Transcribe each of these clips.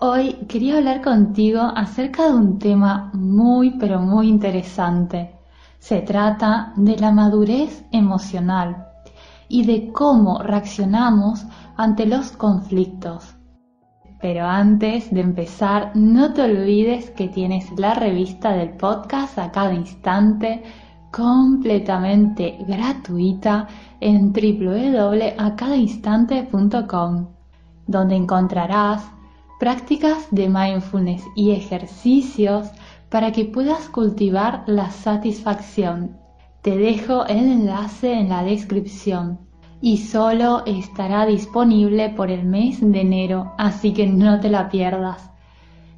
Hoy quería hablar contigo acerca de un tema muy pero muy interesante. Se trata de la madurez emocional y de cómo reaccionamos ante los conflictos. Pero antes de empezar, no te olvides que tienes la revista del podcast a cada instante completamente gratuita en www.acadainstante.com, donde encontrarás prácticas de mindfulness y ejercicios para que puedas cultivar la satisfacción. Te dejo el enlace en la descripción y solo estará disponible por el mes de enero, así que no te la pierdas.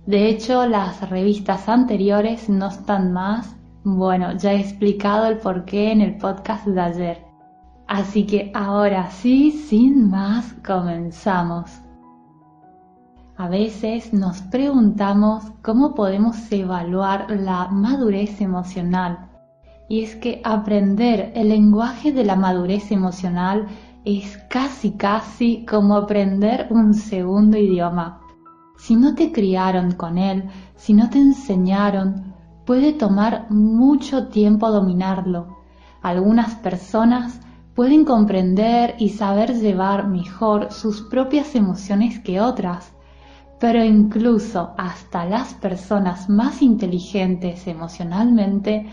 De hecho, las revistas anteriores no están más. Bueno, ya he explicado el porqué en el podcast de ayer. Así que ahora sí, sin más, comenzamos. A veces nos preguntamos cómo podemos evaluar la madurez emocional. Y es que aprender el lenguaje de la madurez emocional es casi casi como aprender un segundo idioma. Si no te criaron con él, si no te enseñaron, puede tomar mucho tiempo dominarlo. Algunas personas pueden comprender y saber llevar mejor sus propias emociones que otras pero incluso hasta las personas más inteligentes emocionalmente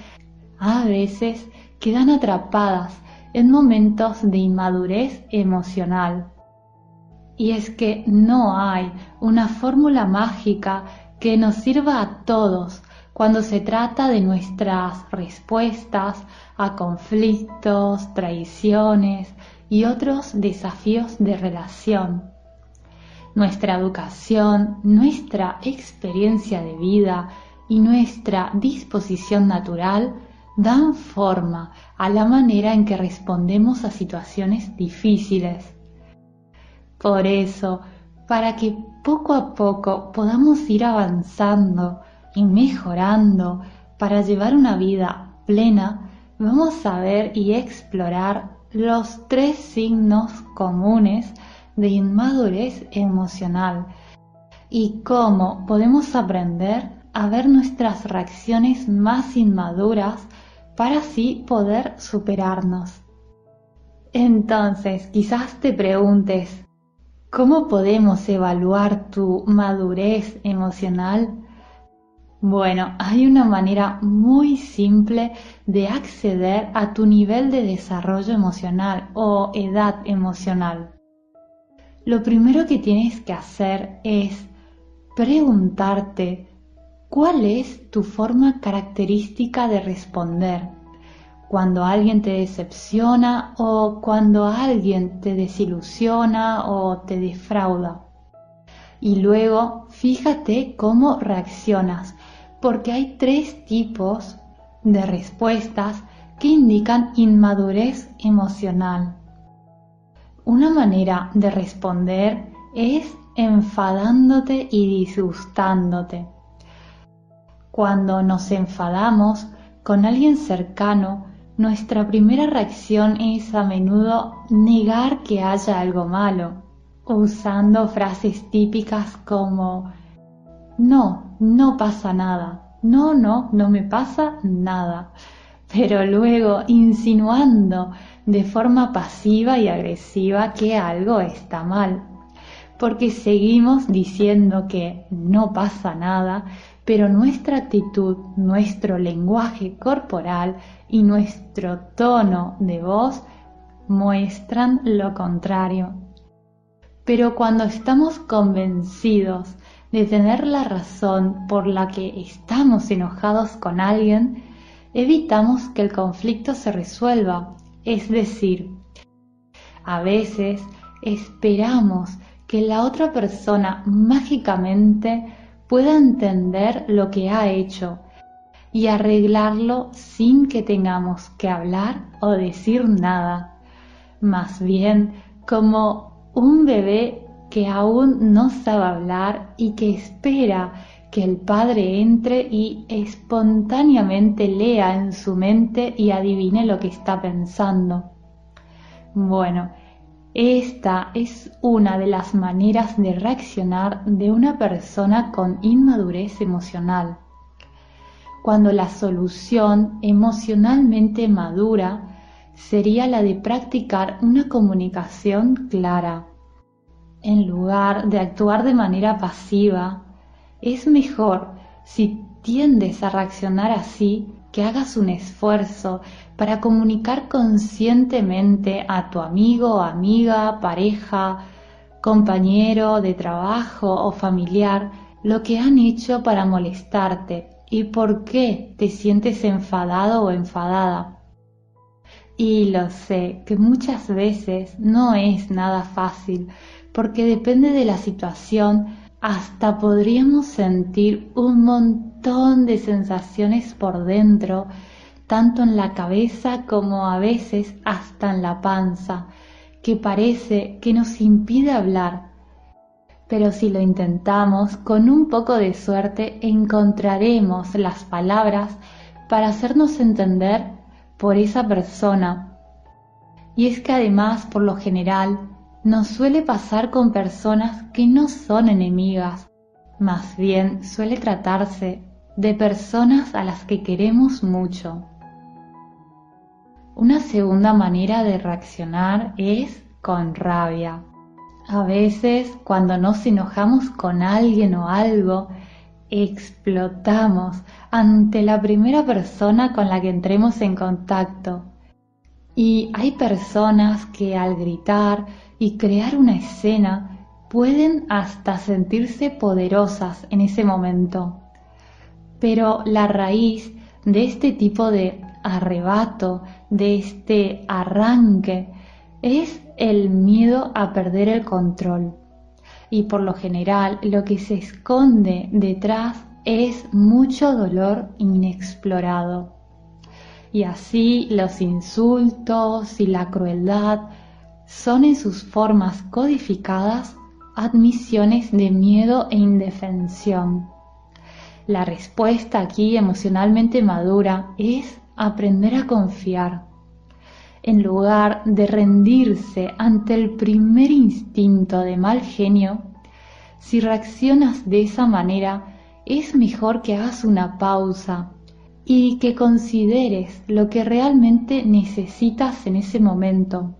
a veces quedan atrapadas en momentos de inmadurez emocional. Y es que no hay una fórmula mágica que nos sirva a todos cuando se trata de nuestras respuestas a conflictos, traiciones y otros desafíos de relación. Nuestra educación, nuestra experiencia de vida y nuestra disposición natural dan forma a la manera en que respondemos a situaciones difíciles. Por eso, para que poco a poco podamos ir avanzando y mejorando para llevar una vida plena, vamos a ver y explorar los tres signos comunes de inmadurez emocional y cómo podemos aprender a ver nuestras reacciones más inmaduras para así poder superarnos. Entonces, quizás te preguntes, ¿cómo podemos evaluar tu madurez emocional? Bueno, hay una manera muy simple de acceder a tu nivel de desarrollo emocional o edad emocional lo primero que tienes que hacer es preguntarte cuál es tu forma característica de responder cuando alguien te decepciona o cuando alguien te desilusiona o te defrauda. Y luego fíjate cómo reaccionas, porque hay tres tipos de respuestas que indican inmadurez emocional. Una manera de responder es enfadándote y disgustándote. Cuando nos enfadamos con alguien cercano, nuestra primera reacción es a menudo negar que haya algo malo, usando frases típicas como no, no pasa nada, no, no, no me pasa nada, pero luego insinuando de forma pasiva y agresiva que algo está mal, porque seguimos diciendo que no pasa nada, pero nuestra actitud, nuestro lenguaje corporal y nuestro tono de voz muestran lo contrario. Pero cuando estamos convencidos de tener la razón por la que estamos enojados con alguien, evitamos que el conflicto se resuelva es decir, a veces esperamos que la otra persona mágicamente pueda entender lo que ha hecho y arreglarlo sin que tengamos que hablar o decir nada. Más bien como un bebé que aún no sabe hablar y que espera que el padre entre y espontáneamente lea en su mente y adivine lo que está pensando. Bueno, esta es una de las maneras de reaccionar de una persona con inmadurez emocional. Cuando la solución emocionalmente madura sería la de practicar una comunicación clara. En lugar de actuar de manera pasiva, es mejor si tiendes a reaccionar así que hagas un esfuerzo para comunicar conscientemente a tu amigo, amiga, pareja, compañero de trabajo o familiar lo que han hecho para molestarte y por qué te sientes enfadado o enfadada. Y lo sé que muchas veces no es nada fácil porque depende de la situación hasta podríamos sentir un montón de sensaciones por dentro, tanto en la cabeza como a veces hasta en la panza, que parece que nos impide hablar. Pero si lo intentamos, con un poco de suerte encontraremos las palabras para hacernos entender por esa persona. Y es que además, por lo general, nos suele pasar con personas que no son enemigas, más bien suele tratarse de personas a las que queremos mucho. Una segunda manera de reaccionar es con rabia. A veces cuando nos enojamos con alguien o algo, explotamos ante la primera persona con la que entremos en contacto. Y hay personas que al gritar y crear una escena, pueden hasta sentirse poderosas en ese momento. Pero la raíz de este tipo de arrebato, de este arranque, es el miedo a perder el control. Y por lo general lo que se esconde detrás es mucho dolor inexplorado. Y así los insultos y la crueldad son en sus formas codificadas admisiones de miedo e indefensión. La respuesta aquí emocionalmente madura es aprender a confiar. En lugar de rendirse ante el primer instinto de mal genio, si reaccionas de esa manera, es mejor que hagas una pausa y que consideres lo que realmente necesitas en ese momento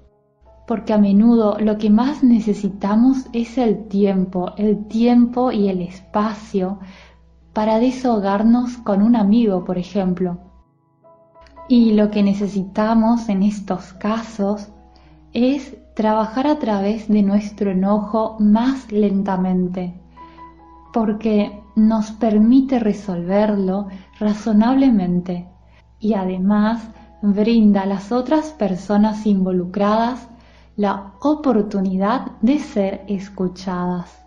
porque a menudo lo que más necesitamos es el tiempo, el tiempo y el espacio para desahogarnos con un amigo, por ejemplo. Y lo que necesitamos en estos casos es trabajar a través de nuestro enojo más lentamente, porque nos permite resolverlo razonablemente y además brinda a las otras personas involucradas la oportunidad de ser escuchadas.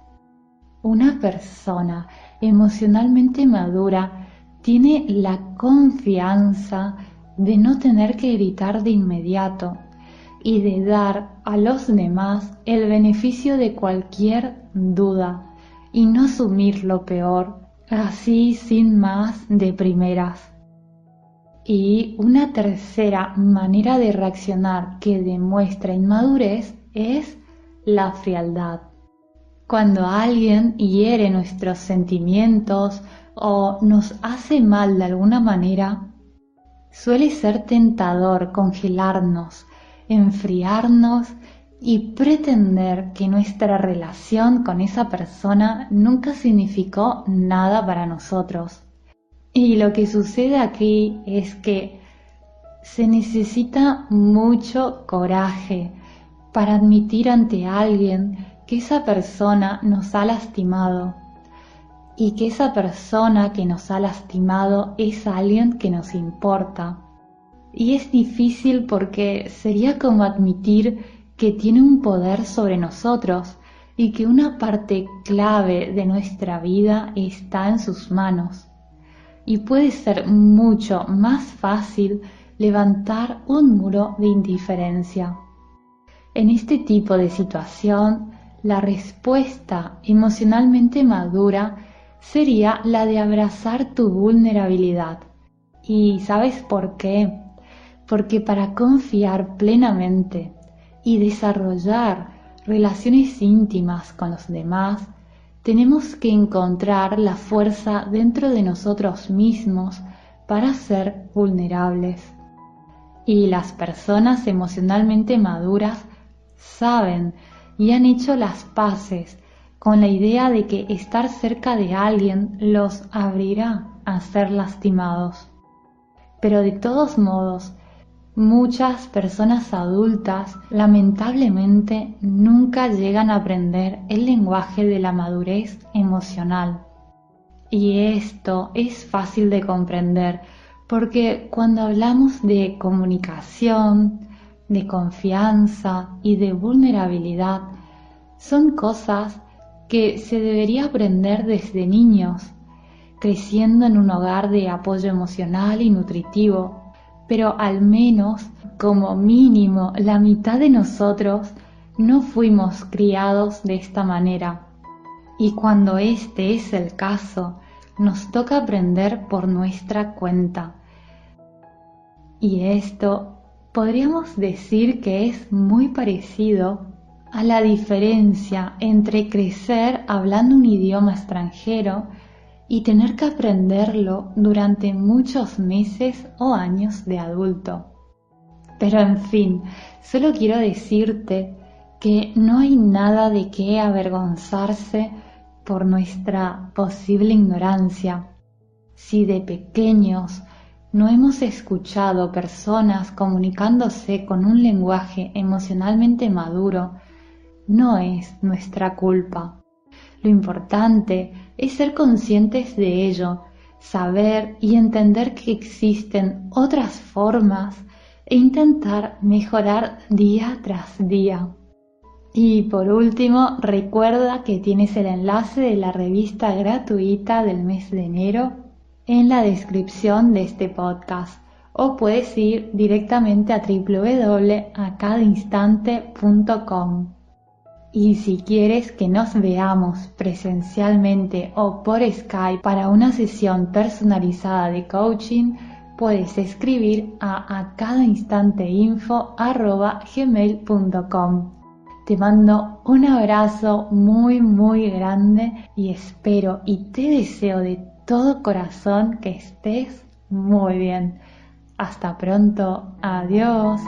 Una persona emocionalmente madura tiene la confianza de no tener que gritar de inmediato y de dar a los demás el beneficio de cualquier duda y no asumir lo peor así sin más de primeras. Y una tercera manera de reaccionar que demuestra inmadurez es la frialdad. Cuando alguien hiere nuestros sentimientos o nos hace mal de alguna manera, suele ser tentador congelarnos, enfriarnos y pretender que nuestra relación con esa persona nunca significó nada para nosotros. Y lo que sucede aquí es que se necesita mucho coraje para admitir ante alguien que esa persona nos ha lastimado y que esa persona que nos ha lastimado es alguien que nos importa. Y es difícil porque sería como admitir que tiene un poder sobre nosotros y que una parte clave de nuestra vida está en sus manos y puede ser mucho más fácil levantar un muro de indiferencia. En este tipo de situación, la respuesta emocionalmente madura sería la de abrazar tu vulnerabilidad. ¿Y sabes por qué? Porque para confiar plenamente y desarrollar relaciones íntimas con los demás, tenemos que encontrar la fuerza dentro de nosotros mismos para ser vulnerables. Y las personas emocionalmente maduras saben y han hecho las paces con la idea de que estar cerca de alguien los abrirá a ser lastimados. Pero de todos modos, muchas personas adultas lamentablemente nunca llegan a aprender el lenguaje de la madurez emocional. Y esto es fácil de comprender porque cuando hablamos de comunicación, de confianza y de vulnerabilidad, son cosas que se debería aprender desde niños, creciendo en un hogar de apoyo emocional y nutritivo, pero al menos, como mínimo, la mitad de nosotros no fuimos criados de esta manera. Y cuando este es el caso, nos toca aprender por nuestra cuenta. Y esto podríamos decir que es muy parecido a la diferencia entre crecer hablando un idioma extranjero y tener que aprenderlo durante muchos meses o años de adulto. Pero en fin, solo quiero decirte que no hay nada de qué avergonzarse por nuestra posible ignorancia. Si de pequeños no hemos escuchado personas comunicándose con un lenguaje emocionalmente maduro, no es nuestra culpa. Lo importante es ser conscientes de ello, saber y entender que existen otras formas e intentar mejorar día tras día. Y por último, recuerda que tienes el enlace de la revista gratuita del mes de enero en la descripción de este podcast o puedes ir directamente a www.acadainstante.com. Y si quieres que nos veamos presencialmente o por Skype para una sesión personalizada de coaching, puedes escribir a acadainstanteinfo.gmail.com. Te mando un abrazo muy muy grande y espero y te deseo de todo corazón que estés muy bien. Hasta pronto. Adiós.